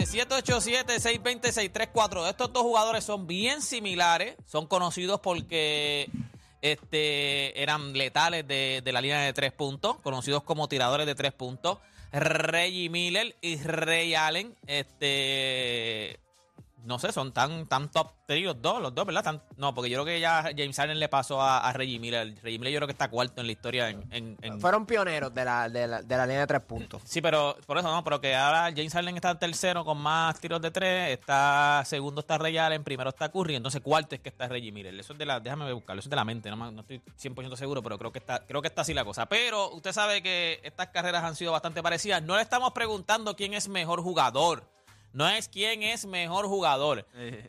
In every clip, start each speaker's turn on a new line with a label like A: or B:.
A: vamos a darle 787-620-634. Estos dos jugadores son bien similares. Son conocidos porque este, eran letales de, de la línea de tres puntos, conocidos como tiradores de tres puntos. Reggie Miller y Ray Allen, este, no sé, son tan, tan top 3 los dos, los dos, ¿verdad? Tan- no, porque yo creo que ya James Allen le pasó a, a Reggie Miller. Reggie Miller yo creo que está cuarto en la historia en- en- en,
B: Fueron pioneros de la, de la, de la línea de tres puntos.
A: Sí, pero por eso no, pero que ahora James Harden está tercero con más tiros de tres, está segundo está Ray Allen, primero está Curry, entonces cuarto es que está Reggie Miller. Eso es de la, déjame buscarlo, eso es de la mente, no, no estoy 100% seguro, pero creo que está creo que está así la cosa. Pero usted sabe que estas carreras han sido bastante parecidas. No le estamos preguntando quién es mejor jugador. No es quién es mejor jugador.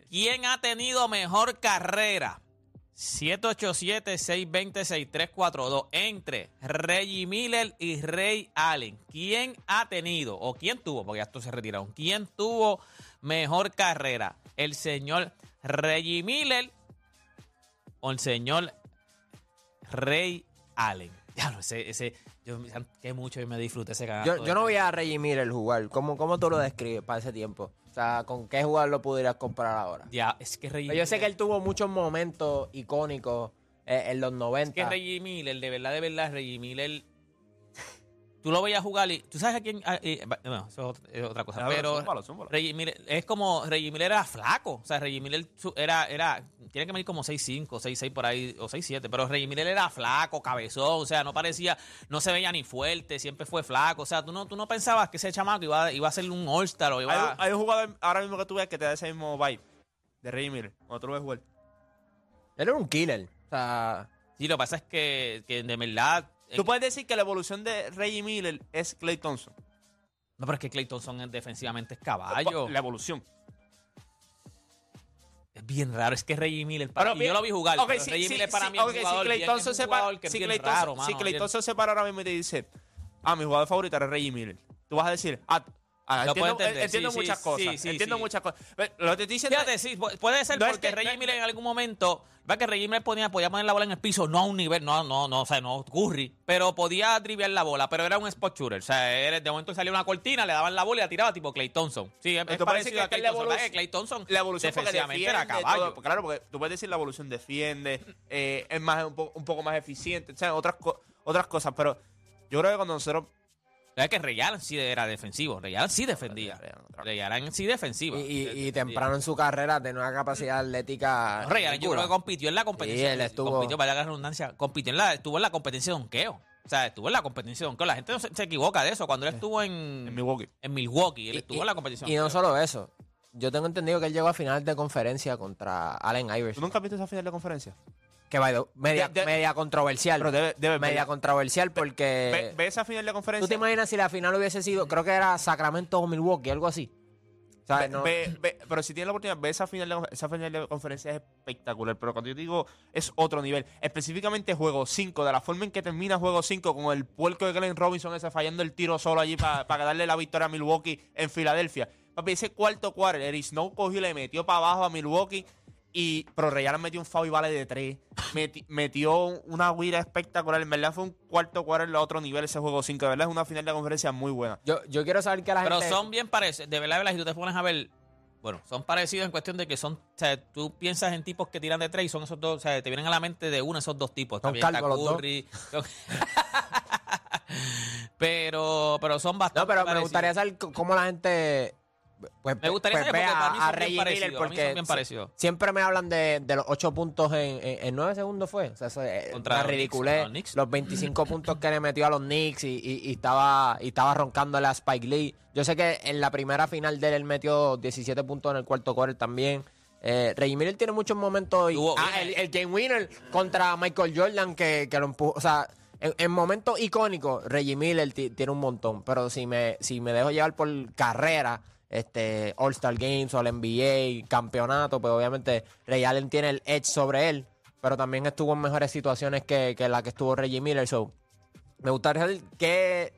A: ¿Quién ha tenido mejor carrera? 787-620-6342 entre Reggie Miller y Ray Allen. ¿Quién ha tenido o quién tuvo, porque ya estos se retiraron, quién tuvo mejor carrera? ¿El señor Reggie Miller o el señor Ray Allen? Ya ese, ese, yo que mucho y me disfruté ese cagazo.
B: Yo, yo no voy a Reggie Miller jugar. ¿Cómo, ¿Cómo tú lo describes para ese tiempo? O sea, ¿con qué jugador lo pudieras comparar ahora?
A: Ya, es que Reggie
B: Pero yo sé que él tuvo muchos momentos icónicos eh, en los 90.
A: Es que Reggie Miller, de verdad, de verdad, Reggie Miller. Tú lo veías jugar y. ¿Tú sabes a quién? ah, eh, va- no, eso es otra- cosa.
C: Déjalo,
A: pero.
C: zúmbalo, zúmbalo.
A: Reggie Miller, es como. Reggie Miller era flaco. O sea, Reggie Miller era. era tiene que medir como 6'5, 6'6 por ahí, o 6'7. Pero Reggie Miller era flaco, cabezón. O sea, no parecía. No se veía ni fuerte, siempre fue flaco. O sea, tú no, tú no pensabas que ese chamaco iba, iba a ser un All-Star o iba
C: Hay,
A: a.
C: un- hay un jugador ahora mismo que tú ves que te da ese mismo vibe de Reggie Miller. Cuando tú lo ves jugar.
B: Él era un killer. O sea,
A: Sí, lo que pasa es que, que de verdad.
C: Tú puedes decir que la evolución de Reggie Miller es Clay Thompson.
A: No, pero es que Clay Thompson es- defensivamente es caballo.
C: La evolución.
A: Es bien raro, es que Reggie Miller, para,
C: Pero
A: y yo lo vi jugar,
C: Ok,
A: pero
C: sí,
A: Reggie
C: sí,
A: Miller para
C: sí,
A: mí es un
C: si
A: jugador,
C: Klay
A: bien-
C: Thompson se para- si
A: bien
C: Klay
A: raro,
C: Thompson-
A: mano,
C: si
A: bien-
C: Thompson se para ahora mismo y te dice, ah, mi jugador favorito es Reggie Miller. Tú vas a decir, ah, ah,
A: Lo puedo
C: entiendo,
A: entender,
C: entiendo
A: sí,
C: muchas
A: sí,
C: cosas.
A: sí,
C: entiendo muchas cosas. Lo que te estoy diciendo
A: Fíjate, sí, puede ser
C: No es
A: porque
C: que-
A: Reggie
C: no-
A: Miller en algún momento, va que Reggie Miller ponía, podía poner la bola en el piso, no a un nivel, no, no, no, o sea, no Curry, pero podía driviar la bola, pero era un spot shooter, o sea, era- de momento salía una cortina, le daban la bola y la tiraba tipo Clay Thompson. Sí, es,
C: Esto parece
A: parecido
C: que
A: a Clay
C: la
A: Thompson, Thompson
C: la evolución porque
A: defensivamente era
C: defiende,
A: caballo.
C: todo. claro, porque tú puedes decir la evolución defiende, eh, es más un, po- un poco más eficiente, o sea, otras, co- otras cosas, pero yo creo que cuando nosotros
A: Es que Ray Allen sí era defensivo, Ray Allen sí defendía,
C: Allen
A: sí defensiva.
B: y, y- y temprano en su carrera tenía una capacidad atlética.
A: Rey, yo
B: ridícula.
A: creo que compitió en la competencia.
B: Sí, él estuvo-
A: Compitió, vaya la redundancia. Compitió en la, estuvo en la competencia de donkeo. O sea, estuvo en la competencia de donkeo. La gente no se, se equivoca de eso. Cuando él estuvo en,
C: en Milwaukee.
A: en Milwaukee, él
B: Y-
A: estuvo
B: y-
A: en la competición.
B: Y no solo eso. Yo tengo entendido que él llegó a final de conferencia contra Allen
C: ¿Tú
B: Iverson.
C: nunca has visto esa final de conferencia?
B: Que the- media,
C: De- de-
B: media controversial.
C: Pero debe, debe
B: media
C: ver-
B: controversial
C: ve,
B: porque.
C: ve esa final de
B: ¿Tú
C: conferencia.
B: te imaginas si la final hubiese sido, creo que era Sacramento o Milwaukee, algo así? O sea, no-
C: pero si tienes la oportunidad, ve esa final, de, esa final de conferencia es espectacular. Pero cuando yo digo es otro nivel, específicamente juego 5, de la forma en que termina juego 5 con el puerco de Glenn Robinson ese fallando el tiro solo allí para darle la victoria a Milwaukee en Filadelfia. Papi, ese cuarto quarter, Eric Snow cogió y le metió para abajo a Milwaukee. Y, pero Ray Allen metió un foul y vale de 3. metió una guira espectacular. En verdad fue un cuarto quarter a otro nivel ese juego 5. De verdad es una final de conferencia muy buena.
B: yo, yo quiero saber que la
A: Pero
B: gente.
A: son bien parecidos. De verdad, de verdad, si tú te pones a ver. Bueno, son parecidos en cuestión de que son. O sea, tú piensas en tipos que tiran de tres y son esos dos. O sea, te vienen a la mente de uno esos dos tipos.
B: Son
A: También
B: los dos.
A: Pero, pero son bastante.
B: No, pero me gustaría saber cómo la gente Pues,
A: Me gustaría
B: pues
A: saber, porque
B: a, a Reggie Miller porque
A: bien
B: siempre me hablan de, de los 8 puntos en, en, en 9 segundos fue. O sea, eso es
A: Contra
B: una
A: los
B: ridiculez.
A: los Knicks.
B: Los 25 puntos que le metió a los Knicks y, y- y estaba y estaba roncándole a Spike Lee. Yo sé que en la primera final de él, él metió 17 puntos en el cuarto quarter también. Eh, Reggie Miller tiene muchos momentos. y- ah, el, el game winner contra Michael Jordan que, que lo empujó. O sea, en, en momentos icónicos, Reggie Miller ti- tiene un montón. Pero si me, si me dejo llevar por carrera, este All-Star Games o el NBA, campeonato, pues obviamente Ray Allen tiene el edge sobre él. Pero también estuvo en mejores situaciones que, que la que estuvo Reggie Miller. So, me gustaría saber qué,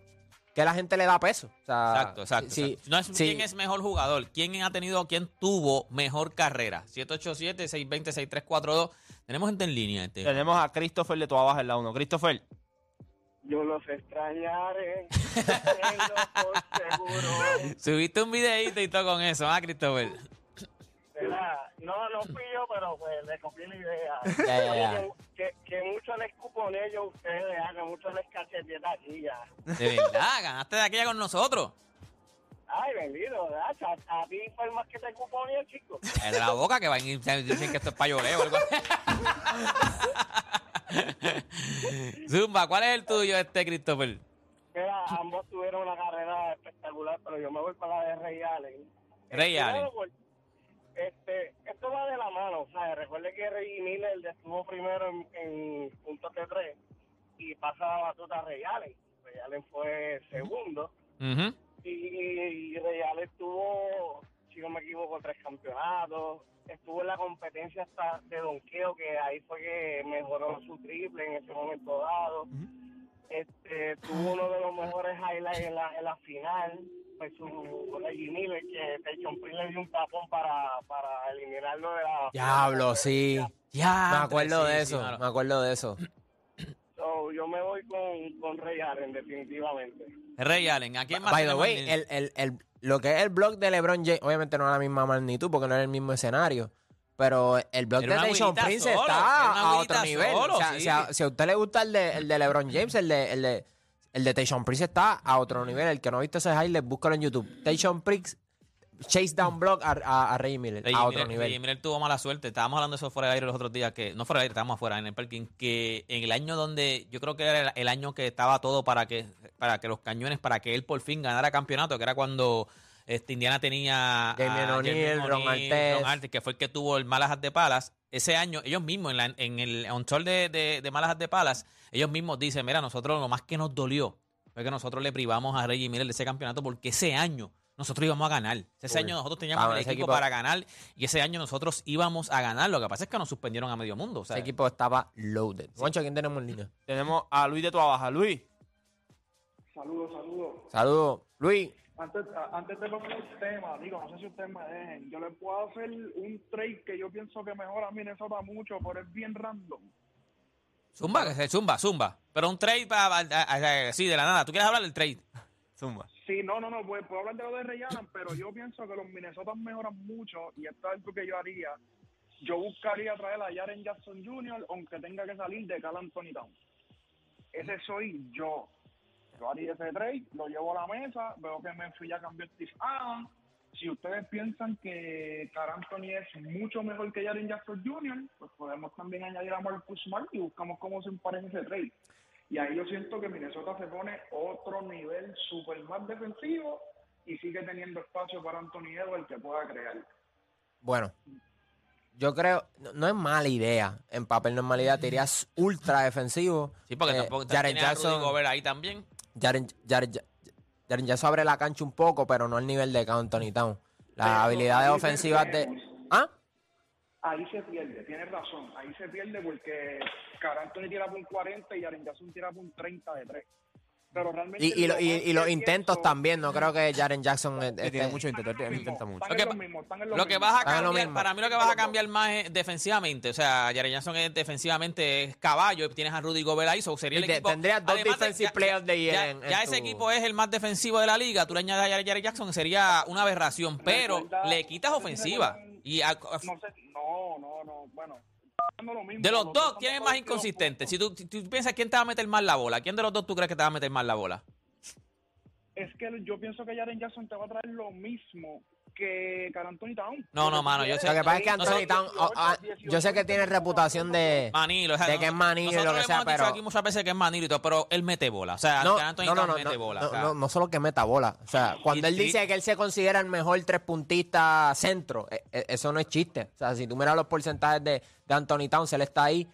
B: qué la gente le da peso. O sea,
A: Exacto, exacto.
B: si-
A: exacto. No es
B: si-
A: quién es mejor jugador, quién ha tenido, quién tuvo mejor carrera. 787-620-6342. Tenemos gente en línea. Este.
C: Tenemos a Christopher de tu abajo en la 1. Christopher,
D: Yo los extrañaré, tenlo por seguro.
A: Subiste un videíto y todo con eso, ¿ah, Christopher?
D: ¿Verdad? No, no fui yo, pero pues le copié la idea.
B: Ya, ya, ya.
D: Oye, Que, que mucho les cuponé yo a ustedes, ah, que mucho les cacheteé de aquí ya.
A: De verdad, ganaste de aquella con nosotros.
D: Ay, bendito, ¿verdad? A, a ti fue el más que te cuponé, chico.
A: De la boca que van y dicen que esto es payoleo o algo así. Zumba, ¿cuál es el tuyo, este Christopher?
D: Mira, ambos tuvieron una carrera espectacular, pero yo me voy para la de Rey Allen.
A: Rey
D: Eh,
A: Allen.
D: por- Este, esto va de la mano, ¿sabes? Recuerde que Rey Miller estuvo primero en, en puntos de tres y pasa la batuta a Rey Allen. Rey Allen fue segundo
A: Ujú.
D: y, y Rey Allen tuvo, si no me equivoco, tres campeonatos. Estuvo en la competencia hasta de donqueo, que ahí fue que mejoró su triple en ese momento dado. Este, tuvo uno de los mejores highlights en la, en la final, fue su Reggie Miller, que Tyson Prince le dio un tapón para, para eliminarlo de la...
B: Diablo, sí.
A: Ya.
B: Me acuerdo
A: sí,
B: de
A: sí,
B: eso. me acuerdo de eso.
D: So, yo me voy con, con Ray Allen, definitivamente.
A: Rey Allen, ¿a quién más
B: By the way, el, el, lo que es el blog de LeBron James, obviamente no es la misma magnitud porque no es el mismo escenario. Pero el blog
A: Era
B: de
A: agüita
B: Prince
A: solo, era
B: está a otro nivel.
A: solo,
B: o sea,
A: sí.
B: si, a, si a usted le gusta el de, el de LeBron James, el de, el de, el de Tyson Prince está a otro nivel. El que no ha visto ese highlight, búscalo en YouTube. Tyson Prince, Chase Down Block a, a, a Ray Miller, a otro
A: Miller-
B: nivel.
A: Reggie Miller tuvo mala suerte. Estábamos hablando de eso fuera de aire los otros días, que no fuera de aire, estábamos afuera en el parking, que en el año donde yo creo que era el, el año que estaba todo para que para que los cañones, para que él por fin ganara campeonato, que era cuando este, Indiana tenía a
B: Damian O'Neal,
A: Damian
B: Ron
A: O'Neal,
B: Artest.
A: Ron Artest, que fue el que tuvo el Malas de Palas. Ese año, ellos mismos, en, la- en el on de, de, de de Palas, ellos mismos dicen, mira, nosotros lo más que nos dolió fue que nosotros le privamos a Reggie Miller de ese campeonato porque ese año nosotros íbamos a ganar. Ese
B: Uy.
A: año nosotros teníamos
B: Ah,
A: el equipo,
B: equipo-
A: para ganar y ese año nosotros íbamos a ganar. Lo que pasa es que nos suspendieron a medio mundo.
B: Ese equipo estaba loaded. Juancho, ¿quién tenemos en línea?
C: tenemos a Luis de tu abajo. Luis,
E: Saludos, saludos.
B: Saludos. Luis,
E: Antes, antes de pasar el tema, digo, no sé si ustedes me dejen, yo les puedo hacer un trade que yo pienso que mejora a Minnesota mucho, pero es bien random.
A: zumba, que se zumba, zumba. Pero un trade para, sí, de la nada. ¿Tú quieres hablar del trade?
C: zumba.
E: Sí, no, no, no, pues, puedo hablar de lo de Allen, pero yo pienso que los Minnesota mejoran mucho y esto es algo que yo haría. Yo buscaría traer a Jaren Jackson Jr., aunque tenga que salir de Cal Anthony Town. Ese soy yo. Yo haría ese trade, lo llevo a la mesa, veo que Memphis ya cambió Steve Adams. Si ustedes piensan que Cal Anthony es mucho mejor que Jaren Jackson Jr., pues podemos también añadir a Marcus Smart y buscamos cómo se empareja ese trade. Y ahí yo siento que Minnesota se pone otro nivel super más defensivo y sigue teniendo espacio para Anthony Edwards que pueda crear.
B: bueno, yo creo, no, no es mala idea. En papel no es mala idea. Te irías ultra defensivo.
A: Sí, porque
B: Eh,
A: tampoco
B: Jaren
A: tienes a Rudy
B: Jackson,
A: Gobert ahí también.
B: Jaren, Jaren, Jaren Jackson abre la cancha un poco, pero no al nivel de Anthony Town. Las
E: Pero
B: habilidades ofensivas de... ¿Ah?
E: Ahí se pierde, tienes razón, ahí se pierde porque Car Anthony tira por un 40 y Jaren Jackson tira por un 30 de 3. Pero realmente...
B: Y, y, lo-
E: lo
B: y-
E: más
B: y los intentos
E: pienso-
B: también. No creo que Jaren Jackson...
C: Sí, tiene
B: esté-
C: mucho intento,
E: Están
C: él intenta mucho.
E: Están
A: Lo
E: en
A: que
E: mismo, lo
A: Lo que vas a cambiar,
B: mismo.
A: para mí lo que vas a cambiar más es defensivamente. O sea, Jaren Jackson es defensivamente es caballo y tienes a Rudy Gobert ahí, so sería el
B: Y te-
A: equipo.
B: tendrías dos
A: de-
B: defensive
A: ya-
B: players de
A: ya,
B: en- en
A: ya ese equipo es el más defensivo de la liga. Tú le añades a Jaren Jackson, sería una aberración, pero
E: Recuerda-
A: le quitas
E: no sé si
A: ofensiva.
E: recuerdan-
A: Y a-
E: No sé, no, no, no, bueno. Haciendo lo mismo,
A: de los dos, ¿quién es más
E: 22
A: inconsistente? Si tú, si tú piensas quién te va a meter más la bola, ¿quién de los dos tú crees que te va a meter más la bola?
E: es que yo pienso que Jaren Jackson te va a traer lo mismo que Anthony Town.
A: No, no, mano, yo sé-
B: Lo que pasa es que Anthony Town, oh, ah, yo sé que tiene reputación de...
A: Manilo, o sea,
B: de que es Manilo y lo que sea,
A: hemos dicho
B: pero-
A: aquí muchas veces que es Manilo y todo, pero él mete bola. O sea,
B: No,
A: que Anthony
B: no, no,
A: Towns
B: no,
A: mete bola.
B: no,
A: o sea,
B: no, no solo que meta bola. O sea, cuando él
A: y-
B: dice que él se considera el mejor tres puntista centro, eh, eh, eso no es chiste. O sea, si tú miras los porcentajes de, de Anthony Towns, él está ahí.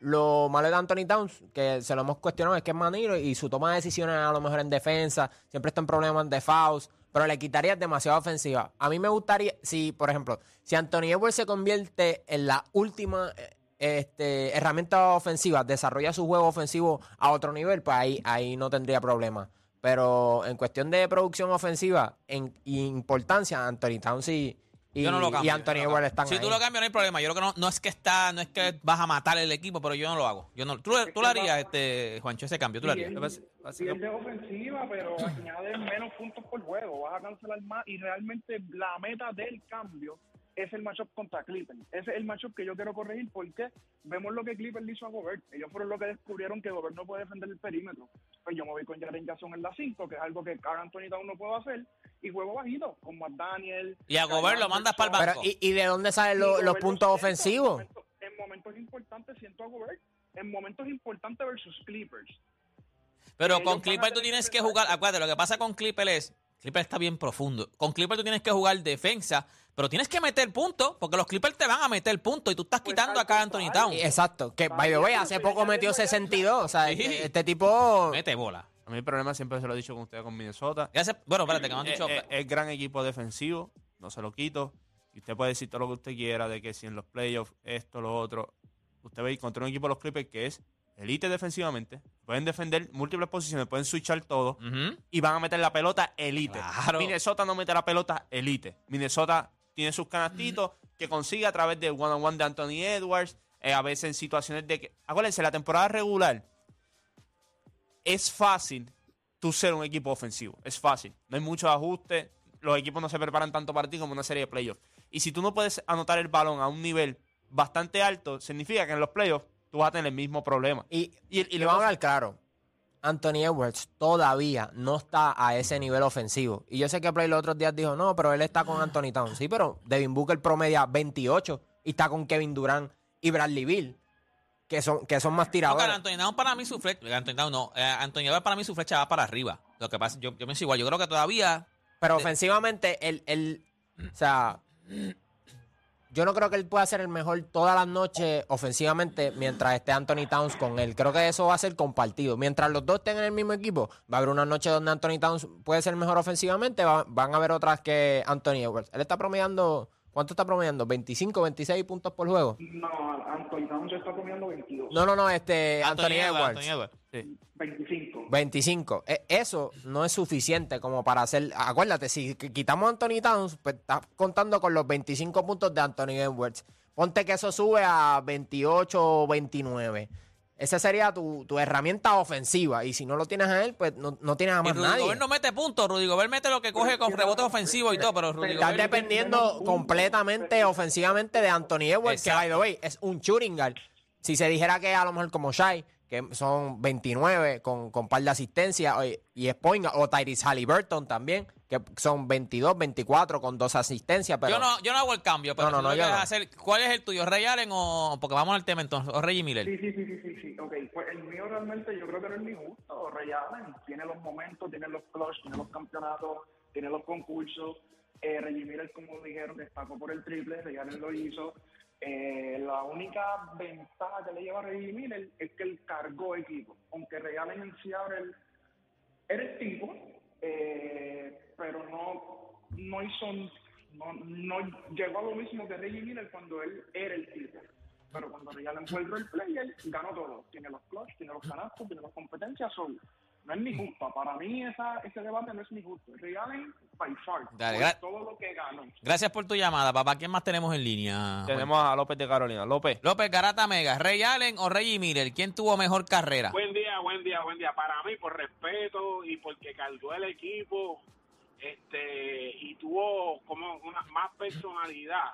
B: Lo malo de Anthony Towns, que se lo hemos cuestionado, es que es Manilo y su toma de decisiones a lo mejor en defensa, siempre está en problemas de fouls, pero le quitaría demasiado ofensiva. A mí me gustaría, si, por ejemplo, si Anthony Edwards se convierte en la última eh, este, herramienta ofensiva, desarrolla su juego ofensivo a otro nivel, pues ahí, ahí no tendría problema. Pero en cuestión de producción ofensiva, en importancia, Anthony Towns y, y,
A: yo no lo cambio.
B: y Anthony
A: no
B: Edwards están
A: Si
B: ahí.
A: tú lo cambias, no hay problema. Yo creo que no, no es que está, no es que vas a matar el equipo, pero yo no lo hago. Yo no, tú, tú lo harías, este, Juancho, ese cambio, tú lo harías.
E: es de ofensiva, pero añade menos puntos por juego. Vas a cancelar más y realmente la meta del cambio es el matchup contra Clippers. Ese es el matchup que yo quiero corregir porque vemos lo que Clippers le hizo a Gobert. Ellos fueron los que descubrieron que Gobert no puede defender el perímetro. Pues yo me voy con Jaren Jackson en la 5, que es algo que Carl Anthony Towns no puede hacer, y juego bajito, con McDaniel.
A: Y a Gobert lo mandas pa'l
B: Pero,
A: banco.
B: ¿y, y de dónde salen los, los
E: lo
B: puntos ofensivos?
E: En momentos, en momentos importantes siento a Gobert. En momentos importantes versus Clippers.
A: Pero
E: ellos
A: con Clipper tú tienes
E: que
A: jugar. Acuérdate, lo que pasa con Clipper es. Clipper está bien profundo. Con Clipper tú tienes que jugar defensa, pero tienes que meter puntos, porque los Clippers te van a meter puntos y tú estás
E: Pues
A: quitando acá a Anthony. Towns.
B: Exacto, que by the way, hace poco metió 62. O sea,
A: Sí.
B: este, este tipo.
A: Mete bola.
C: A mí el problema siempre se lo he dicho con ustedes con Minnesota.
A: Bueno, espérate, que me han
C: Eh,
A: dicho.
C: eh, Es gran equipo defensivo, no se lo quito. Y usted puede decir todo lo que usted quiera de que si en los playoffs, esto, lo otro. Usted ve contra un equipo de los Clippers que es elite defensivamente. Pueden defender múltiples posiciones, pueden switchar todo. Y van a meter la pelota elite.
A: Claro.
C: Minnesota no mete la pelota elite. Minnesota tiene sus canastitos que consigue a través del one-on-one de Anthony Edwards. eh, a veces en situaciones de que. Acuérdense, la temporada regular es fácil tú ser un equipo ofensivo. Es fácil. No hay muchos ajustes. Los equipos no se preparan tanto para ti como una serie de playoffs. Y si tú no puedes anotar el balón a un nivel bastante alto, significa que en los playoffs tú vas a tener el mismo problema.
B: Y,
C: Y-
B: le vamos a hablar claro. Anthony Edwards todavía no está a ese nivel ofensivo. Y yo sé que Play los otros días dijo, no, pero él está con Anthony Towns. Sí, pero Devin Booker promedia 28 y está con Kevin Durant y Bradley Bill, que son, que son más
A: No,
B: tiradores.
A: Anthony Towns para mí su flecha. Anthony Towns no. eh, Anthony para mí su flecha va para arriba. Lo que pasa, yo, yo pienso igual. Yo creo que todavía.
B: Pero ofensivamente, él, él, o sea, yo no creo que él pueda ser el mejor todas las noches ofensivamente mientras esté Anthony Towns con él. Creo que eso va a ser compartido. Mientras los dos estén en el mismo equipo, va a haber una noche donde Anthony Towns puede ser mejor ofensivamente, va- van a haber otras que Anthony Edwards. Él está promediando, ¿cuánto está promediando? ¿25, 26 puntos por juego?
E: No, Anthony Towns está comiendo 22.
B: No, no, no, este, Anthony, Edwards.
A: Anthony Edwards.
C: Sí.
E: 25.
B: 25. E- Eso no es suficiente como para hacer. Acuérdate, si qu- quitamos a Anthony Towns, pues estás contando con los 25 puntos de Anthony Edwards. Ponte que eso sube a 28 o 29. Esa sería tu, tu herramienta ofensiva. Y si no lo tienes a él, pues no, no tienes a
A: Y
B: más
A: Rudy
B: nadie.
A: Gobert no mete puntos. Rudy Gobert mete lo que coge con rebotes ofensivos y todo, pero Rudy
B: Estás
A: Gobert.
B: dependiendo completamente ofensivamente de Anthony Edwards, que by the way es un shooting guard. Si se dijera que a lo mejor como Shai, que son 29 con, con par de asistencia, y es point o Tyrese Halliburton también, que son 22, 24 con dos asistencias, pero
A: Yo no, yo no hago el cambio, pero
B: No, no,
A: si
B: no, yo
A: hacer, ¿cuál es el tuyo? ¿Ray Allen o.? Porque vamos al tema entonces, o Reggie Miller.
E: Sí, sí, sí, sí, sí, sí. Ok, pues el mío realmente yo creo que no es ni justo. Ray Allen tiene los momentos, tiene los clutch, tiene los campeonatos, tiene los concursos. Eh, Reggie Miller, como dijeron, destacó por el triple, Ray Allen lo hizo. Eh, la única ventaja que le lleva a Reggie Miller es que él cargó equipo. Aunque Allen en Seattle era el tipo, eh, pero no, no hizo, no, no llegó a lo mismo que Reggie Miller cuando él era el tipo. Pero cuando Allen fue el player, ganó todo. Tiene los clutch, tiene los canastos, tiene las competencias, solo. No es ni justo. Para mí esa, ese debate no es ni justo. Ray Allen, by far,
A: Dale,
E: por todo lo que ganó.
A: Gracias por tu llamada, papá. ¿Quién más tenemos en línea?
C: Tenemos a López de Carolina. López.
A: López Garata Mega, Ray Allen o Reggie Miller. ¿Quién tuvo mejor carrera?
F: Buen día, buen día, buen día. Para mí, por respeto y porque cargó el equipo este y tuvo como una más personalidad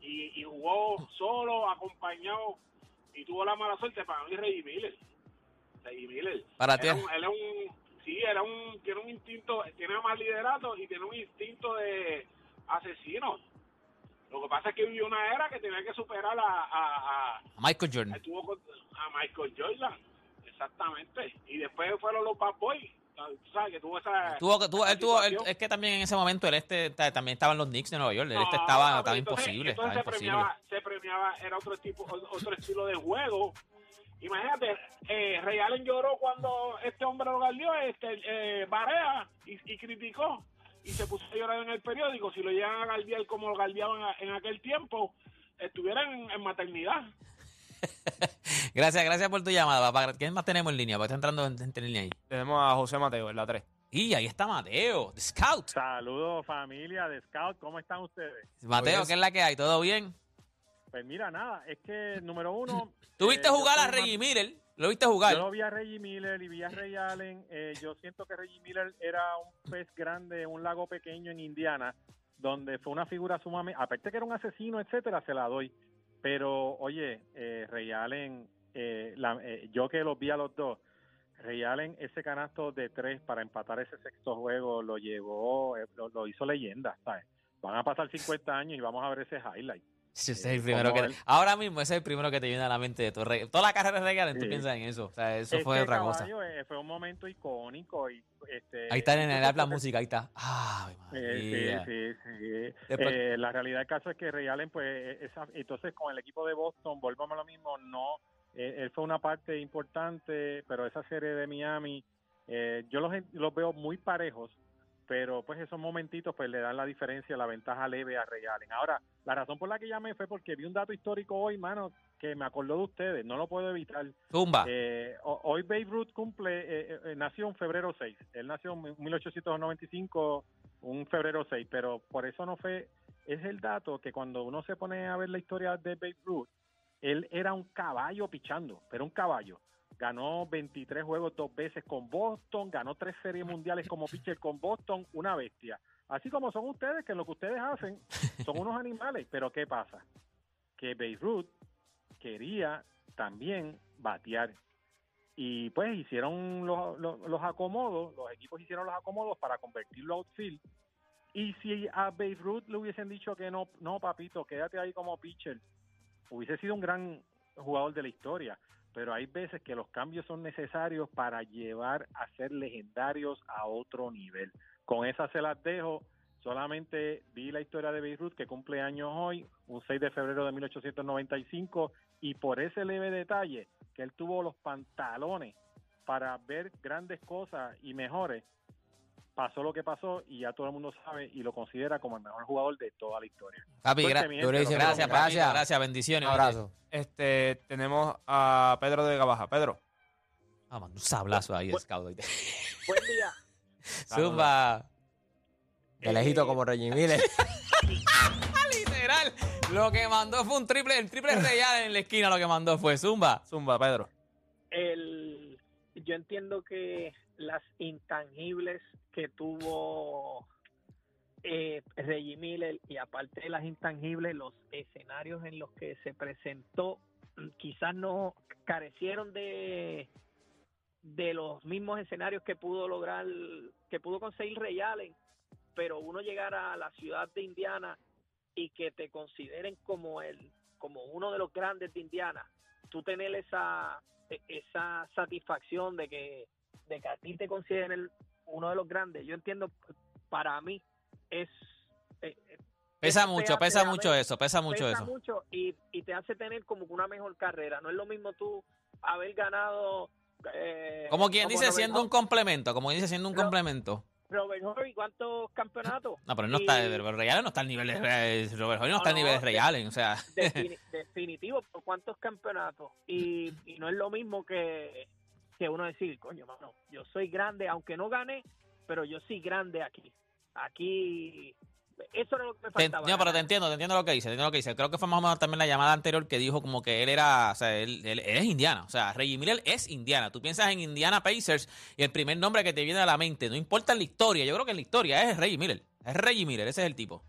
F: y, y jugó solo, acompañado y tuvo la mala suerte para mí Reggie Miller. Reggie Miller.
A: Para ti.
F: Él es un, sí, era un, tiene un instinto, tiene más liderato y tiene un instinto de, asesinos. Lo que pasa es que vivió una era que tenía que superar a, a, a,
A: A Michael Jordan.
F: con- a Michael Jordan. Exactamente. Y después fueron los Bad Boys. Tú sabes que tuvo esa.
A: Tuvo, que- tuvo-
F: esa
A: él tuvo, él-
F: situación.
A: es que también en ese momento el este ta- también estaban los Knicks de Nueva York. El este
F: No,
A: estaba,
F: pero
A: estaba
F: entonces-
A: imposible.
F: entonces
A: Estaba
F: se
A: imposible.
F: premiaba, se premiaba, era otro tipo, otro estilo de juego. Imagínate, eh, Allen lloró cuando este hombre lo galdió, este, eh, Barea, y, y criticó. Y se puso a llorar en el periódico. Si lo llegan a galdear como lo galdeaban en aquel tiempo, estuvieran en, en maternidad.
A: Gracias, gracias por tu llamada, papá. ¿Quién más tenemos en línea? Porque está entrando en, en línea ahí.
C: Tenemos a José Mateo en la 3.
A: Y ahí está Mateo, The Scout.
G: Saludos familia de Scout, ¿cómo están ustedes?
A: Mateo, ¿qué es la que hay? ¿Todo bien?
G: Pues mira, nada, es que número uno...
A: ¿Tú viste
G: eh,
A: jugar a Reggie Miller? ¿Lo viste jugar?
G: Yo lo vi a Reggie Miller y vi a Ray Allen. eh, yo siento que Reggie Miller era un pez grande un lago pequeño en Indiana, donde fue una figura sumamente... Aparte que era un asesino, etcétera, se la doy. Pero, oye, eh, Ray Allen, eh, la- eh, yo que los vi a los dos, Ray Allen, ese canasto de tres para empatar ese sexto juego lo llevó, eh, lo, lo hizo leyenda, ¿sabes? Van a pasar 50 años y vamos a ver ese highlight.
A: Sí, ese es el primero
G: como
A: que
G: él.
A: ahora mismo ese es el primero que te viene a la mente de tu Rey. Toda la carrera de Ray Allen, tú
G: Sí.
A: piensas en eso. O sea, eso
G: Es
A: fue otra cosa.
G: eh, fue un momento icónico. Y, este,
A: Ahí está en el
G: porque-
A: música, ahí está. Ay,
G: Eh, sí, sí, sí.
A: Después-
G: Eh, la realidad del caso es que Ray Allen, pues, eh, esa- entonces con el equipo de Boston, volvamos a lo mismo, no, eh, él fue una parte importante, pero esa serie de Miami, eh, yo los, los veo muy parejos, pero pues esos momentitos pues le dan la diferencia, la ventaja leve a Ray Allen. Ahora, la razón por la que llamé fue porque vi un dato histórico hoy, mano, que me acordó de ustedes, no lo puedo evitar.
A: Zumba.
G: Eh, ho- hoy Babe Ruth cumple, eh, eh, nació en febrero 6. Él nació en 1895, un febrero 6, pero por eso no fue. Es el dato que cuando uno se pone a ver la historia de Babe Ruth, él era un caballo pichando, pero un caballo. Ganó 23 juegos dos veces con Boston, ganó tres series mundiales como pitcher con Boston, una bestia. Así como son ustedes, que lo que ustedes hacen son unos animales. Pero ¿qué pasa? Que Babe Ruth quería también batear. Y pues hicieron los, los, los acomodos, los equipos hicieron los acomodos para convertirlo a outfield. Y si a Babe Ruth le hubiesen dicho que no, no papito, quédate ahí como pitcher, hubiese sido un gran jugador de la historia. Pero hay veces que los cambios son necesarios para llevar a ser legendarios a otro nivel. Con esa se las dejo. Solamente vi la historia de Beirut que cumple años hoy, un 6 de febrero de 1895, y por ese leve detalle que él tuvo los pantalones para ver grandes cosas y mejores, pasó lo que pasó y ya todo el mundo sabe y lo considera como el mejor jugador de toda la historia.
A: Papi, gra-
G: los
A: gracias,
B: Gracias.
A: gracias, bendiciones.
B: Un abrazo.
C: Este, tenemos a Pedro de Gabaja. Pedro.
A: Ah, mano, un sablazo ahí,
G: Bu-
A: Scout.
H: Buen día.
A: Zumba.
B: De lejito como Reggie Miller.
A: Literal. Lo que mandó fue un triple, el triple real en la esquina. Lo que mandó fue Zumba.
C: Zumba, Pedro.
H: El, yo entiendo que las intangibles que tuvo eh, Reggie Miller y aparte de las intangibles, los escenarios en los que se presentó mm, quizás no carecieron de de los mismos escenarios que pudo lograr, que pudo conseguir Ray Allen, pero uno llegar a la ciudad de Indiana y que te consideren como el como uno de los grandes de Indiana, tú tener esa e- esa satisfacción de que de que a ti te consideren uno de los grandes, yo entiendo para mí es eh, eh,
A: Pesa
H: eso
A: mucho, pesa mucho eso, pesa mucho
H: pesa
A: eso.
H: mucho y, y te hace tener como una mejor carrera. No es lo mismo tú haber ganado. Eh,
A: Como quien dice, siendo un complemento, como dice, siendo un complemento.
H: Robert Horry, ¿cuántos campeonatos?
A: No, pero él no
H: Y
A: está, pero Ray Allen no está al nivel de eh, Robert Hoy no,
H: No,
A: está al nivel de Ray
H: de-
A: Allen, o sea.
H: defini- definitivo, ¿por cuántos campeonatos? Y, y no es lo mismo que, que uno decir, coño, mano, yo soy grande, aunque no gane, pero yo soy grande aquí. Aquí, eso era lo que me
A: Te-
H: faltaba.
A: no, pero te entiendo, te entiendo lo que dice, te entiendo lo que dice. Creo que fue más o menos también la llamada anterior que dijo como que él era, o sea, él, él- él es indiana. O sea, Reggie Miller es indiana. Tú piensas en Indiana Pacers y el primer nombre que te viene a la mente, no importa en la historia, yo creo que en la historia es Reggie Miller. Es Reggie Miller, ese es el tipo.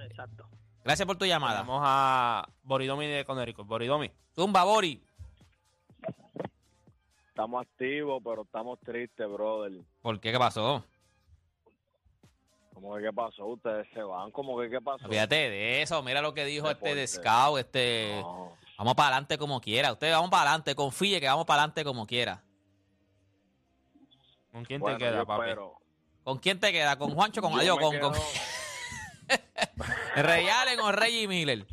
H: Exacto.
A: Gracias por tu llamada.
C: Tenemos a Boridomi de Conérico. Boridomi.
A: Zumba, Bori.
I: Estamos activos, pero estamos tristes, brother.
A: ¿Por qué? ¿Qué pasó?
I: ¿Cómo que qué pasó? Ustedes se van, ¿cómo que qué pasó?
A: Fíjate de eso, mira lo que dijo este de
I: Deporte.
A: Scout, este...
I: No.
A: Vamos para adelante como quiera. Ustedes vamos para adelante, confíe que vamos para adelante como quiera.
C: ¿Con quién
I: Bueno,
C: te queda, papi?
I: espero.
A: ¿Con quién te queda? ¿Con Juancho? ¿Con
I: Yo
A: adiós,
I: me
A: con, con
I: quedo-
A: Ray Allen o Reggie Miller?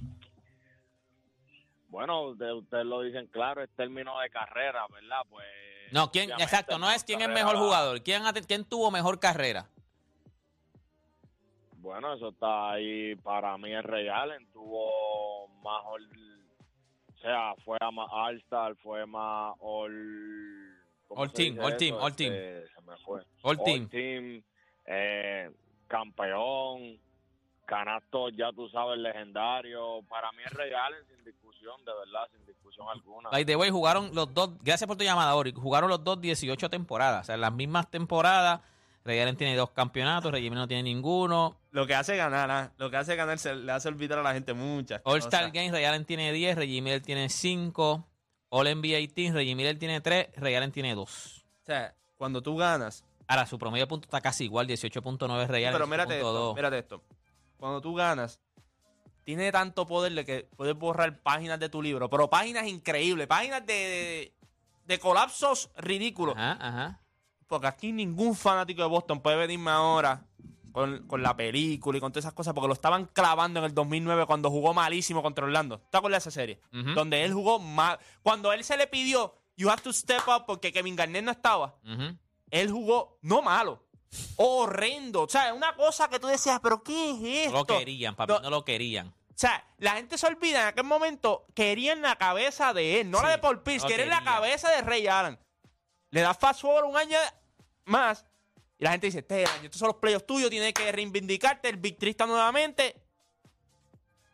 I: Bueno, ustedes lo dicen claro, es término de carrera, ¿verdad? Pues.
A: No, ¿quién? Exacto, no es quién es mejor jugador. ¿Quién, ha te- quién tuvo mejor carrera?
I: Bueno, eso está ahí. Para mí, el Ray Allen tuvo más. all- o sea, fue a más All-Star, fue más All. ¿cómo
A: All team, all team, all team.
I: Este, se me fue.
A: All team.
I: team, eh, campeón, canasto, ya tú sabes, legendario. Para mí, el Ray Allen, sin discusión, de verdad, sin discusión alguna.
A: By the way, jugaron los dos, gracias por tu llamada, Ori, jugaron los dos 18 temporadas, o sea, las mismas temporadas. Ray Allen tiene dos campeonatos, Miller no tiene ninguno.
C: Lo que hace ganar, ¿ah? lo que hace ganar se le hace olvidar a la gente muchas
A: All
C: cosas.
A: Star Games, Ray Allen tiene 10, Reggie Miller tiene 5. All NBA Team, Reggie Miller tiene 3, Ray Allen tiene 2.
C: O sea, cuando tú ganas,
A: Ahora, su promedio de puntos está casi igual, 18.9 Ray Allen.
C: pero mírate esto,
A: 18.2.
C: mírate esto. Cuando tú ganas, tiene tanto poder de que puedes borrar páginas de tu libro, pero páginas increíbles, páginas de, de colapsos ridículos.
A: Ajá, ajá.
C: Porque aquí ningún fanático de Boston puede venirme ahora con, con la película y con todas esas cosas, porque lo estaban clavando en el 2009 cuando jugó malísimo contra Orlando. ¿Te acuerdas de esa serie? Donde él jugó mal. Cuando él se le pidió, you have to step up porque Kevin Garnett no estaba, él jugó no malo, horrendo. O sea, una cosa que tú decías, pero ¿qué es
A: No
C: esto?
A: lo querían, papi,
C: No.
A: no lo querían.
C: O sea, la gente se olvida en aquel momento, querían la cabeza de él, no la de Paul Pierce,
A: no
C: querían la cabeza de Ray Allen. Le da fast forward un año más y la gente dice, este año, estos son los playoffs tuyos, tienes que reivindicarte, el victorista nuevamente.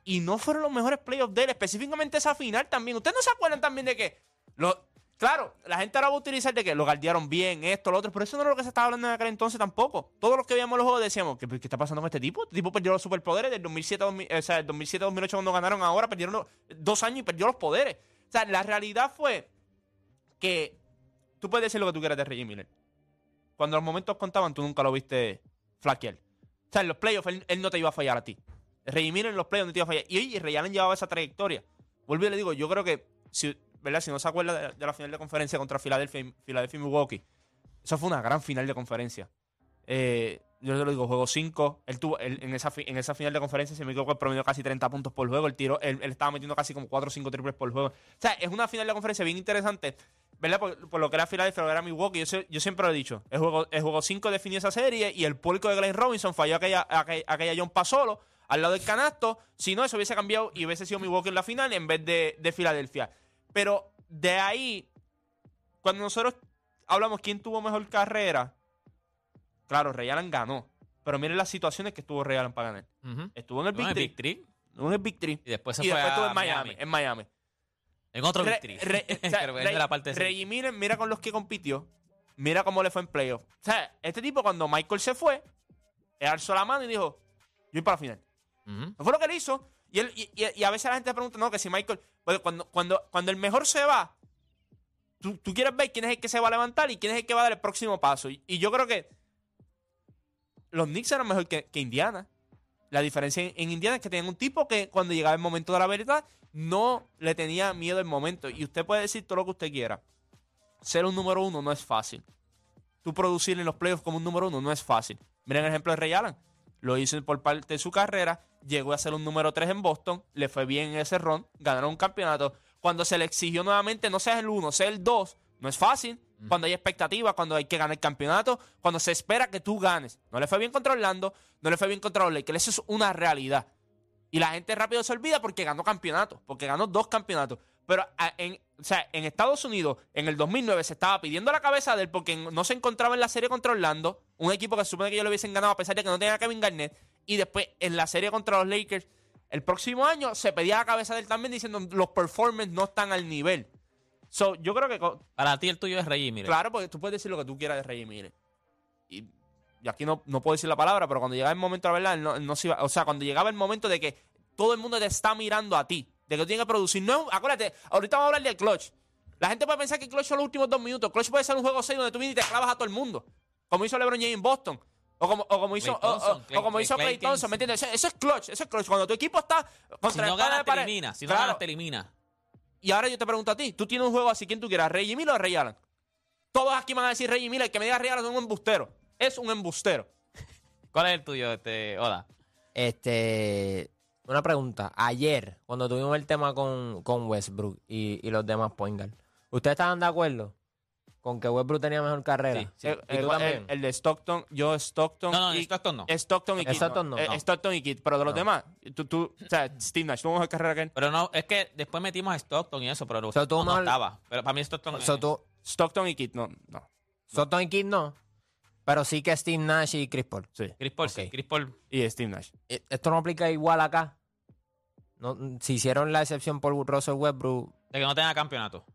C: Y no fueron los mejores playoffs de él, específicamente esa final también. ¿Ustedes no se acuerdan también de que, lo, claro, la gente ahora va a utilizar de que lo guardiaron bien, esto, lo otro, pero eso no era lo que se estaba hablando en aquel entonces tampoco. Todos los que veíamos los juegos decíamos, ¿qué, qué está pasando con este tipo? Este tipo perdió los superpoderes del 2007, 2000, o sea, del 2007-2008 cuando ganaron ahora, perdieron dos años y perdió los poderes. O sea, la realidad fue que tú puedes decir lo que tú quieras de Reggie Miller. Cuando los momentos contaban, tú nunca lo viste flaquear. O sea, en los playoffs él, no te iba a fallar a ti. Reggie Miller en los playoffs no te iba a fallar. Y oye, Ray Allen llevaba esa trayectoria. Vuelvo y le digo, yo creo que, si, ¿verdad? si no se acuerda de, de la final de conferencia contra y- Philadelphia y Milwaukee, eso fue una gran final de conferencia. Eh, yo te lo digo, juego 5. Él tuvo, en, esa, en esa final de conferencia, se me equivoco, él promedió casi 30 puntos por juego. El tiro, él, estaba metiendo casi como 4 o 5 triples por juego. O sea, es una final de conferencia bien interesante, ¿verdad? Por, lo que era Philadelphia, lo que era Milwaukee. Yo, yo siempre lo he dicho. El juego, el juego 5 definió esa serie y el público de Glenn Robinson falló aquella, aquella, aquella John solo al lado del canasto. Si no, eso hubiese cambiado y hubiese sido Milwaukee en la final en vez de, de Filadelfia. Pero de ahí, cuando nosotros hablamos quién tuvo mejor carrera, claro, Ray Allen ganó. Pero miren las situaciones que estuvo Ray Allen para ganar. Estuvo en el
A: No,
C: Big
A: en
C: Three.
A: Big Three.
C: Estuvo en el Big Three.
A: Y después se
C: Y
A: fue
C: después estuvo
A: a
C: en Miami.
A: Miami.
C: En Miami.
A: En otro
C: Re-
A: Big Three.
C: re- o sea,
A: Pero es
C: Rey-
A: la parte
C: mira con los que compitió. Mira cómo le fue en playoff. O sea, este tipo cuando Michael se fue, él alzó la mano y dijo, yo voy para la final.
A: Ujú.
C: No fue lo que él hizo. Y, él, y, y- y a veces la gente pregunta, no, que si Michael... cuando, cuando, cuando el mejor se va, tú, tú quieres ver quién es el que se va a levantar y quién es el que va a dar el próximo paso. Y, y yo creo que los Knicks eran mejor que, Indiana. La diferencia en, Indiana es que tenían un tipo que cuando llegaba el momento de la verdad no le tenía miedo el momento. Y usted puede decir todo lo que usted quiera. Ser un número uno no es fácil. Tú producir en los playoffs como un número uno no es fácil. Miren el ejemplo de Ray Allen. Lo hizo por parte de su carrera. Llegó a ser un número 3 en Boston. Le fue bien en ese ron. Ganaron un campeonato. Cuando se le exigió nuevamente, no seas el 1, sea el 2. No es fácil. Cuando hay expectativas, cuando hay que ganar el campeonato, cuando se espera que tú ganes. No le fue bien contra Orlando, no le fue bien contra los Lakers. Eso es una realidad. Y la gente rápido se olvida porque ganó campeonato, porque ganó dos campeonatos. Pero en, o sea, en Estados Unidos, en el 2009, se estaba pidiendo la cabeza de él porque no se encontraba en la serie contra Orlando, un equipo que supone que ellos lo hubiesen ganado a pesar de que no tenía a Kevin Garnett. Y después en la serie contra los Lakers, el próximo año se pedía la cabeza de él también diciendo los performances no están al nivel. So, yo creo que,
A: Para ti el tuyo es Reggie Miller.
C: claro, porque tú puedes decir lo que tú quieras de Reggie Miller. Y, y aquí no, no puedo decir la palabra, pero cuando llegaba el momento, la verdad, no, no se iba- o sea, cuando llegaba el momento de que todo el mundo te está mirando a ti, de que tú tienes que producir. No, acuérdate, ahorita vamos a hablar de Clutch. La gente puede pensar que Clutch son los últimos dos minutos. Clutch puede ser un juego 6 donde tú vienes y te clavas a todo el mundo. Como hizo LeBron James en Boston. O como, o como hizo, o- o-
A: Thompson,
C: o
A: Klay-
C: como hizo Clay Thompson. ¿me entiendes? Eso, eso es clutch, eso es clutch. Cuando tu equipo está
A: Si
C: contra
A: no
C: la espada
A: ganas, te elimina. Si no
C: Claro.
A: ganas, te elimina.
C: Y ahora yo te pregunto a ti, tú tienes un juego así, ¿quién tú quieras? ¿Reggie Miller o Ray Allen? Todos aquí van a decir Reggie Miller, el que me diga Ray Allen es un embustero. Es un embustero.
A: ¿Cuál es el tuyo, este, Oda?
B: Este, una pregunta. Ayer, cuando tuvimos el tema con, con Westbrook y, y los demás point guard, ¿ustedes estaban de acuerdo con que Westbrook tenía mejor carrera?
A: Sí, sí.
C: El,
B: ¿Y tú
C: el-
B: también?
C: el- el de Stockton, yo Stockton.
A: No, no,
C: y,
A: Stockton no.
C: Stockton y Kidd.
B: Stockton no.
C: Eh,
B: No.
C: Stockton y Kidd. Pero de los
B: No.
C: demás, tú, tú, o sea, Steve Nash tuvo mejor carrera que él.
A: Pero no, es que después metimos a Stockton y eso, pero
B: So, tú
A: no estaba. Pero para mí Stockton
B: So,
A: es-
B: tú-
C: Stockton y Kidd, no, no.
B: Sutton y Kidd no, pero sí que Steve Nash y Chris Paul.
C: Sí.
A: Chris Paul, sí. Chris Paul.
C: Y Steve Nash.
B: Eh, Esto no aplica igual acá. No, si hicieron la excepción por Russell Westbrook,
A: De que no tenga campeonato.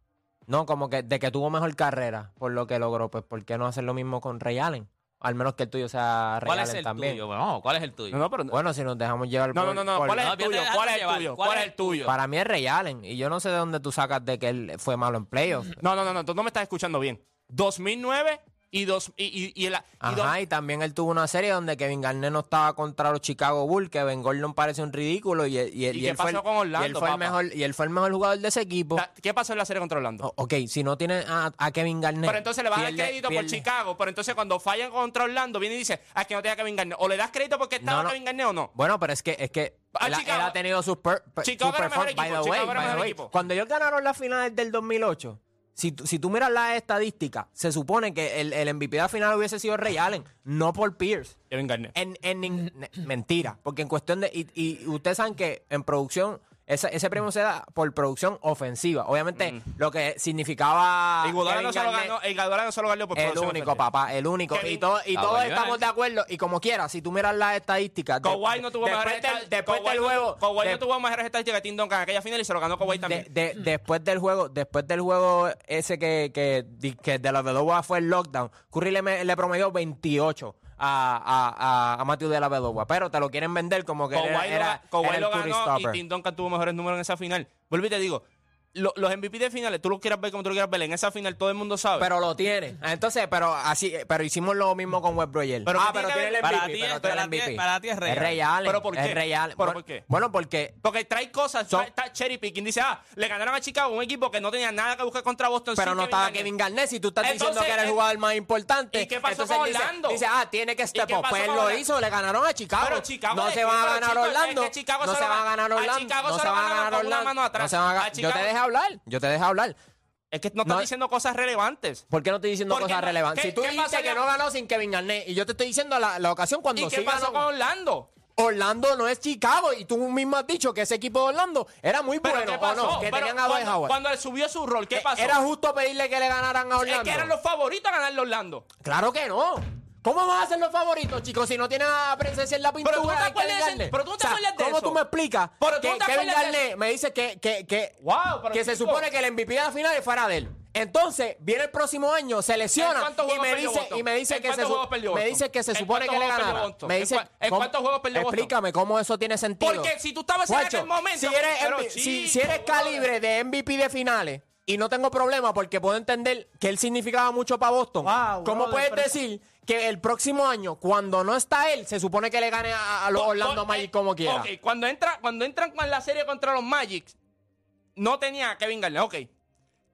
B: No, como que de que tuvo mejor carrera por lo que logró, pues ¿por qué no hacer lo mismo con Ray Allen? Al menos que el tuyo sea Ray
A: ¿Cuál es
B: Allen
A: el
B: también.
A: tuyo? Vamos, ¿cuál es el tuyo?
C: No, no, pero.
B: Bueno, si nos dejamos llevar
C: no,
B: por-
C: no, no, no.
B: por-
C: ¿Cuál es
A: No,
C: el tuyo? ¿Cuál es el tuyo?
A: ¿Cuál
C: ¿Cuál
A: es
C: es el tuyo?
B: Para mí es Ray Allen. Y yo no sé de dónde tú sacas de que él fue malo en playoffs.
C: No, no, no, no, tú no me estás escuchando bien. 2009 y, dos, y, y, y, el- y
B: Ajá,
C: dos-
B: y también él tuvo una serie donde Kevin Garnett no estaba contra los Chicago Bulls, que Ben Gordon parece un ridículo y, y,
C: ¿Y
B: y
C: qué
B: él fue el,
C: pasó con Orlando,
B: y él fue el mejor y él fue el mejor jugador de ese equipo.
C: ¿Qué pasó en la serie contra Orlando?
B: O- ok, si no tiene a, a Kevin Garnett.
C: Pero entonces le vas a dar
B: pierde-
C: crédito por Chicago, pero entonces cuando fallan contra Orlando, viene y dice, ah, es que no tenía Kevin Garnett. O le das crédito porque estaba
B: No, no.
C: Kevin Garnett o no.
B: Bueno, pero es que es que
C: Ah,
B: él, ha-
C: Chicago-
B: él ha tenido sus per, per-
C: Chicago
B: sus
C: era mejor
B: perform- by the way, by the way. Cuando ellos ganaron las finales del 2008, si, tú- si tú miras las estadísticas, se supone que el, el MVP la final hubiese sido Ray Allen, no Paul Pierce.
C: Kevin Garnett.
B: En, en ne- mentira, porque en cuestión de. Y, y ustedes saben que en producción, ese, ese premio se da por producción ofensiva. Obviamente, lo que significaba.
C: Iguodala
B: Kevin
C: no no solo ganó por
B: el
C: producción
B: único,
C: ofensiva.
B: papá, el único.
C: Kevin-
B: y todo, y todos estamos
A: eh.
B: de acuerdo. Y como quiera, si tú miras las estadísticas. de-
C: Kawhi no tuvo
B: después
C: mejores
B: del,
C: Kawhi
B: del juego.
C: Kawhi
B: de-
C: no tuvo mejores estadísticas que Tim Duncan en aquella final y se lo ganó Kawhi
B: de-
C: también.
B: de- después del juego, después del juego ese que, que, que de la Vedova fue el lockdown, Curry le, me- le promedió 28 a, a, a, Matthew de la Vedova, pero te lo quieren vender como que
C: Kawhi
B: era,
C: lo,
B: era,
C: ga- Kawhi
B: era el
C: lo ganó y. Tim Duncan tuvo mejores números en esa final. Vuelvo y te digo, lo- los MVP de finales, tú lo quieras ver como tú lo quieras ver, en esa final todo el mundo sabe.
B: Pero lo tiene. Entonces, pero así, pero hicimos lo mismo con ayer.
C: Pero
B: ah,
C: ¿qué
B: pero
C: tiene
B: el? MVP.
A: Para ti
B: pero
A: es-
B: tiene el
A: es-
B: MVP.
A: para ti es Ray Allen.
B: Allen.
C: ¿Pero por
B: es
C: qué? ¿Pero
B: Bueno-
C: por qué?
B: Bueno, porque
C: Porque trae cosas, está cherry picking. Dice, ah, le ganaron a Chicago, un equipo que no tenía nada que buscar contra Boston.
B: pero no estaba. Kevin Garnett. Si tú estás diciendo que era el
C: eh,
B: jugador más importante.
C: ¿y qué pasó
B: entonces
C: con
B: dice-
C: Orlando?
B: Dice, ah, tiene que step up. Pues lo
C: Orlando?
B: hizo, le ganaron a Chicago.
C: Pero Chicago
B: no
C: es
B: se van a ganar Orlando.
C: es
B: no
C: se
B: van a
C: ga-
B: ganar Orlando. No
C: se
B: van a ganar Orlando. No se van a ganar. Dejé hablar. Yo te dejé hablar.
C: Es que no estás
B: No-
C: diciendo cosas relevantes.
B: ¿Por qué no estoy diciendo cosas
C: no-
B: relevantes?
C: ¿qué-
B: Si tú
C: qué
B: dijiste que no ganó sin Kevin Garnett y yo te estoy diciendo la, la ocasión cuando
C: ¿Y qué
B: sí
C: pasó
B: ganó.
C: con Orlando?
B: Orlando no es Chicago y tú mismo has dicho que ese equipo de Orlando era muy
C: ¿Pero
B: bueno
C: qué
B: o
C: pasó?
B: no, que
C: Pero
B: tenían a
C: cuando,
B: Howard.
C: cuando él subió su rol, ¿qué
B: Eh,
C: pasó?
B: Era justo pedirle que le ganaran a
C: es
B: Orlando.
C: que eran los favoritos a ganarle a Orlando.
B: Claro que no. ¿Cómo van a ser los favoritos, chicos, si no tienen a presencia en la pintura?
C: Pero tú no te acuerdas de pero tú no te
B: O sea,
C: acuerdas de
B: ¿Cómo
C: eso?
B: tú me explicas
C: Pero tú
B: que
C: no
B: Kevin Garnett me dice que, que, que,
C: Wow, pero
B: que se
C: chico.
B: supone que el MVP de la final fuera de él? Entonces, viene el próximo año, se
C: ¿En
B: lesiona y me dice y me dice
C: ¿En
B: que se me dice que se
C: ¿En
B: supone que le ganara. Me
C: ¿En
B: dice
C: en
B: ¿cómo-
C: cuántos juegos perdió?
B: Explícame cómo eso tiene sentido.
C: Porque si tú estabas en aquel momento.
B: si eres,
C: pero,
B: MV- si,
C: chico,
B: si eres calibre de MVP de finales y no tengo problema porque puedo entender que él significaba mucho para Boston,
C: Wow,
B: ¿cómo puedes decir que el próximo año, cuando no está él, se supone que le gane a, a los Orlando Magic
C: eh,
B: como quiera?
C: Ok, cuando, entra, cuando entran con la serie contra los Magic, no tenía a Kevin Garnett, ok.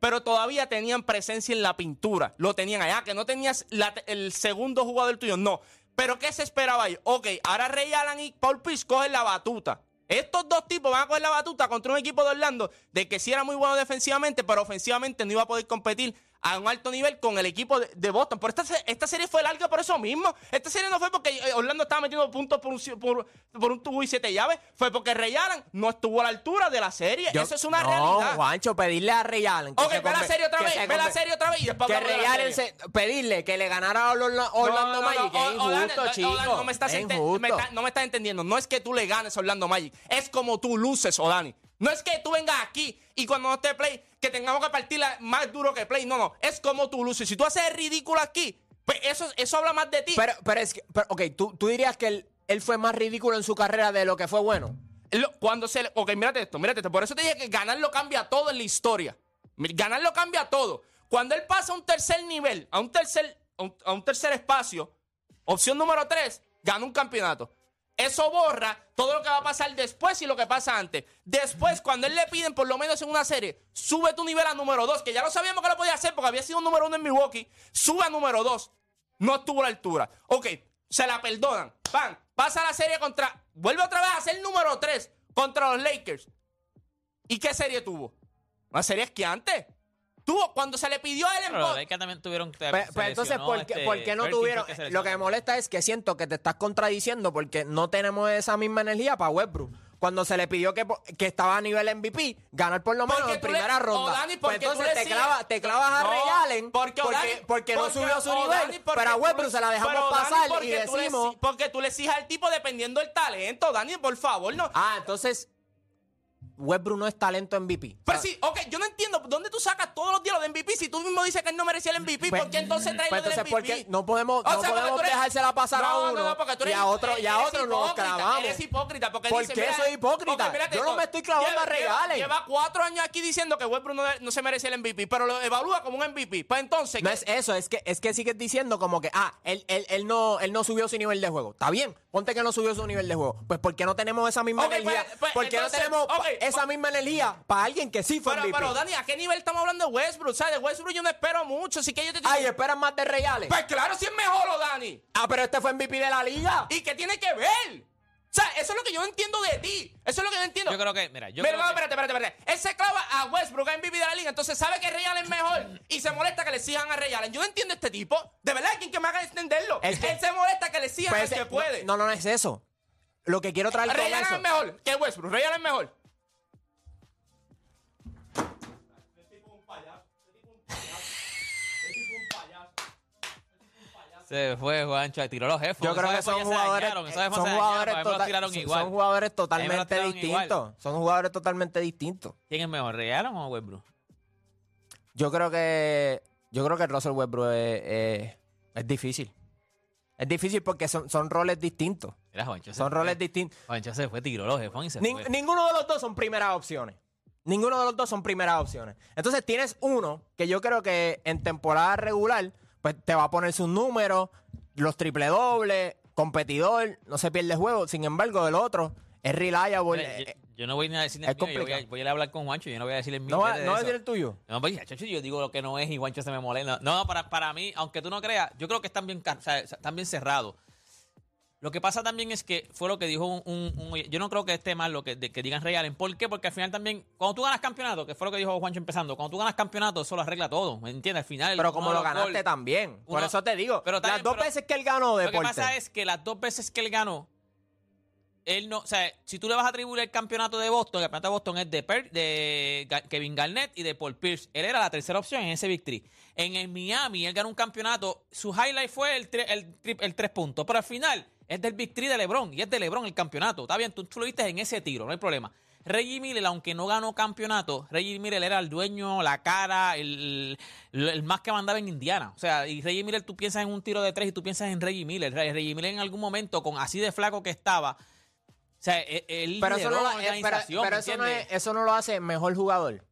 C: Pero todavía tenían presencia en la pintura. Lo tenían allá, que no tenías la- el segundo jugador tuyo, no. Pero ¿qué se esperaba ahí? Ok, ahora Ray Allen y Paul Pierce cogen la batuta. Estos dos tipos van a coger la batuta contra un equipo de Orlando de que sí era muy bueno defensivamente, pero ofensivamente no iba a poder competir a un alto nivel con el equipo de, Boston. Pero esta, esta serie fue larga por eso mismo. Esta serie no fue porque eh, Orlando estaba metiendo puntos por un, por, por un tubo y siete llaves. Fue porque Ray Allen no estuvo a la altura de la serie.
B: Yo-
C: eso es una
B: no,
C: realidad.
B: Juancho, pedirle a Ray Allen. que
C: ok,
B: se
C: ve la serie otra vez.
B: se
C: Ve la serie otra vez y después
B: Que Ray Allen se- pedirle que le ganara a Orla- Orlando
C: No, no, no,
B: Magic
C: no,
B: es
C: o- Orlando,
B: injusto,
C: no,
B: chico.
C: Orlando, no me estás,
B: es
C: ente-
B: injusto.
C: me está- no me estás entendiendo. No es que tú le ganes a Orlando Magic. Es como tú luces, Odani. No es que tú vengas aquí y cuando no esté Play, que tengamos que partirla más duro que Play. No, no. Es como tú luces. Si tú haces ridículo aquí, pues eso, eso habla más de ti.
B: Pero, pero es que, pero, ok, ¿tú, tú dirías que él, él fue más ridículo en su carrera de lo que fue bueno.
C: Lo- Cuando se le- Ok, mírate esto, mírate esto. Por eso te dije que ganar lo cambia todo en la historia. Mi- Ganar lo cambia todo. Cuando él pasa a un tercer nivel, a un tercer, a un, a un tercer espacio, Opción número tres, gana un campeonato. Eso borra todo lo que va a pasar después y lo que pasa antes. Después, cuando él le piden, por lo menos en una serie, sube tu nivel a número dos, que ya lo sabíamos que lo podía hacer porque había sido número uno en Milwaukee. Sube a número dos. No estuvo a la altura. Ok, se la perdonan. Pan, pasa la serie contra. Vuelve otra vez a ser número tres contra los Lakers. ¿Y qué serie tuvo? Una serie esquiante. Tuvo, cuando se le pidió a él en
A: Pero Lakers también tuvieron.
B: Pues, pues entonces, ¿por qué, por qué no tuvieron? Lo que me molesta es que siento que te estás contradiciendo porque no tenemos esa misma energía para Westbrook. Cuando se le pidió que, que estaba a nivel MVP, ganar por lo menos
C: Porque
B: en
C: le-
B: primera
C: o
B: ronda.
C: Dani,
B: Pues entonces
C: le
B: te, clava- te clavas a
C: No,
B: Ray Allen
C: porque,
B: porque,
C: Dani-
B: porque no subió su nivel.
C: Dani,
B: pero a Westbrook
C: le-
B: se la dejamos
C: pero, Dani,
B: pasar y
C: tú le
B: decimos...
C: porque tú le exiges al tipo dependiendo del talento, Dani, por favor, no.
B: Ah, entonces Westbrook no es talento MVP.
C: Pero sí, ok, yo no entiendo dónde tú sacas todos los días lo de MVP si tú mismo dices que él no merecía el MVP.
B: Pues-
C: ¿Por qué entonces traes
B: pues entonces,
C: MVP?
B: ¿por qué no podemos,
C: O
B: no
C: sea, porque
B: podemos
C: eres-
B: dejársela pasar a
C: No,
B: uno
C: no, no, porque tú
B: y
C: eres-
B: a otro, y a otro nos clavamos?
C: Eres hipócrita. Porque
B: ¿Por
C: dice,
B: qué soy hipócrita?
C: ok, mírate
B: Yo no me estoy clavando
C: Lleva-
B: a Ray
C: lleva- cuatro años aquí diciendo que Westbrook no, no se merecía el MVP, pero lo evalúa como un MVP. Pues entonces...
B: No
C: ¿qué-
B: es eso, es que, es que sigues diciendo como que, ah, él, él, él no, él no subió su nivel de juego. Está bien, ponte que no subió su nivel de juego. Pues ¿por qué no tenemos esa misma
C: Ok,
B: energía?
C: pues- pues,
B: ¿Por qué
C: entonces,
B: no tenemos esa
C: pa-
B: misma energía para alguien que sí fue
C: Pero,
B: MVP?
C: pero, Dani, ¿a qué nivel estamos hablando de Westbrook? ¿Sabes? De Westbrook yo no espero mucho, así que yo te
B: Ay, esperan más de Reales.
C: Pues claro, si es mejor, Dani.
B: ah, pero este fue MVP de la liga.
C: ¿Y qué tiene que ver? O sea, eso es lo que yo no entiendo de ti. Eso es lo que yo no entiendo.
A: Yo creo que, mira, yo creo
C: no,
A: que-
C: espérate, espérate, espérate. Él se clava a Westbrook, a MVP de la liga, entonces sabe que Ray Allen es mejor y se molesta que le exijan a Ray Allen. Yo no entiendo este tipo. De verdad, ¿quién que me haga entenderlo?
B: Es que-
C: Él se molesta que le exijan
B: Pues,
C: al que puede.
B: No, no, no es eso. Lo que quiero traer con
C: Ray Allen
B: eso.
C: es mejor que Westbrook. Ray Allen es mejor.
A: Se fue, Juancho, tiró los jefes.
B: Yo creo que son jugadores, son jugadores, son- jugadores totalmente distintos. Son jugadores totalmente distintos.
A: ¿Quién es mejor, Allen o Westbrook?
B: Yo creo que yo creo que Russell Westbrook es, es- es difícil. Es difícil porque son, son roles distintos.
A: Mira, Juancho
B: Son
A: fue.
B: roles distintos.
A: Juancho se fue, tiró los jefes y se fue.
B: ninguno de los dos son primeras opciones. Ninguno de los dos son primeras opciones. Entonces tienes uno que yo creo que en temporada regular, pues te va a poner sus números, los triple dobles, competidor, no se pierde juego. Sin embargo, el otro es reliable.
A: Mira, yo,
B: eh,
A: yo no voy ni a decir el mío, yo voy a, voy a hablar con Juancho, yo no voy a decir el mío.
B: no no a
A: eso.
B: decir el tuyo.
A: No, pues, yo digo lo que no es y Juancho se me molesta. No, para, para mí, aunque tú no creas, yo creo que están bien, car- o sea, están bien cerrados. Lo que pasa también es que fue lo que dijo un... un- un- yo no creo que esté mal lo que, de- que digan Ray Allen. ¿Por qué? Porque al final también, cuando tú ganas campeonato, que fue lo que dijo Juancho empezando, cuando tú ganas campeonato, eso lo arregla todo, ¿me entiendes? Al final...
B: Pero como lo
A: de
B: ganaste también. Por eso te digo.
A: pero está
B: las dos
A: pero-
B: veces que él ganó
A: Lo que pasa es que las dos veces que él ganó, él no, o sea, si tú le vas a atribuir el campeonato de Boston, el campeonato de Boston es de, Per- de Kevin Garnett y de Paul Pierce. Él era la tercera opción en ese victory. En el Miami, él ganó un campeonato. Su highlight fue el, el, el tres puntos. Pero al final es del victory de LeBron y es de LeBron el campeonato. Está bien, tú, lo viste en ese tiro, no hay problema. Reggie Miller, aunque no ganó campeonato, Reggie Miller era el dueño, la cara, el, el- más que mandaba en Indiana. O sea, y Reggie Miller, tú piensas en un tiro de tres y tú piensas en Reggie Miller. Re- Reggie Miller en algún momento, con así de flaco que estaba, o sea, él, él
B: Pero eso no,
A: la
B: eh, pero-
A: organización,
B: pero
A: ¿me
B: eso, no es- eso no lo hace mejor jugador.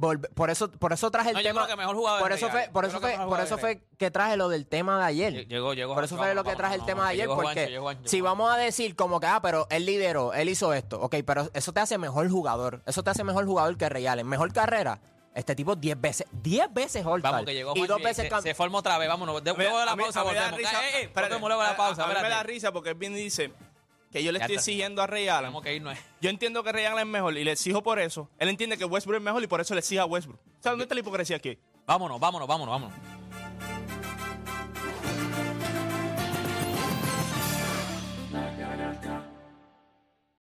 B: Volve- por eso por eso traje el
A: No, yo
B: tema
A: creo que mejor jugador
B: por
A: es
B: eso fue por
A: Yo
B: eso fue por eso
A: es
B: fue que traje lo del tema de ayer
A: Llegó, llegó
B: por eso fue lo que traje el
A: vamos,
B: tema de ayer porque
A: Juancho, llegó Juancho,
B: si vamos a decir como que ah pero él lideró él hizo esto ok pero eso te hace mejor jugador eso te hace mejor jugador que Ray Allen mejor carrera este tipo 10 veces 10 veces all
A: Vamos, que llegó
B: y dos veces
A: se,
B: cam-
A: se forma otra vez, vámonos. Luego de la pausa volvemos.
J: risa-
A: Eh, eh,
J: espérate,
A: volvemos luego de la pausa.
J: a, a mí me da risa porque él bien dice que yo le estoy exigiendo a Ray Allen.
A: Tenemos que irnos.
J: Yo entiendo que Ray Allen es mejor y le exijo por eso. Él entiende que Westbrook es mejor y por eso le exige a Westbrook. ¿Sabes dónde está la hipocresía aquí?
A: Vámonos, vámonos, vámonos, vámonos.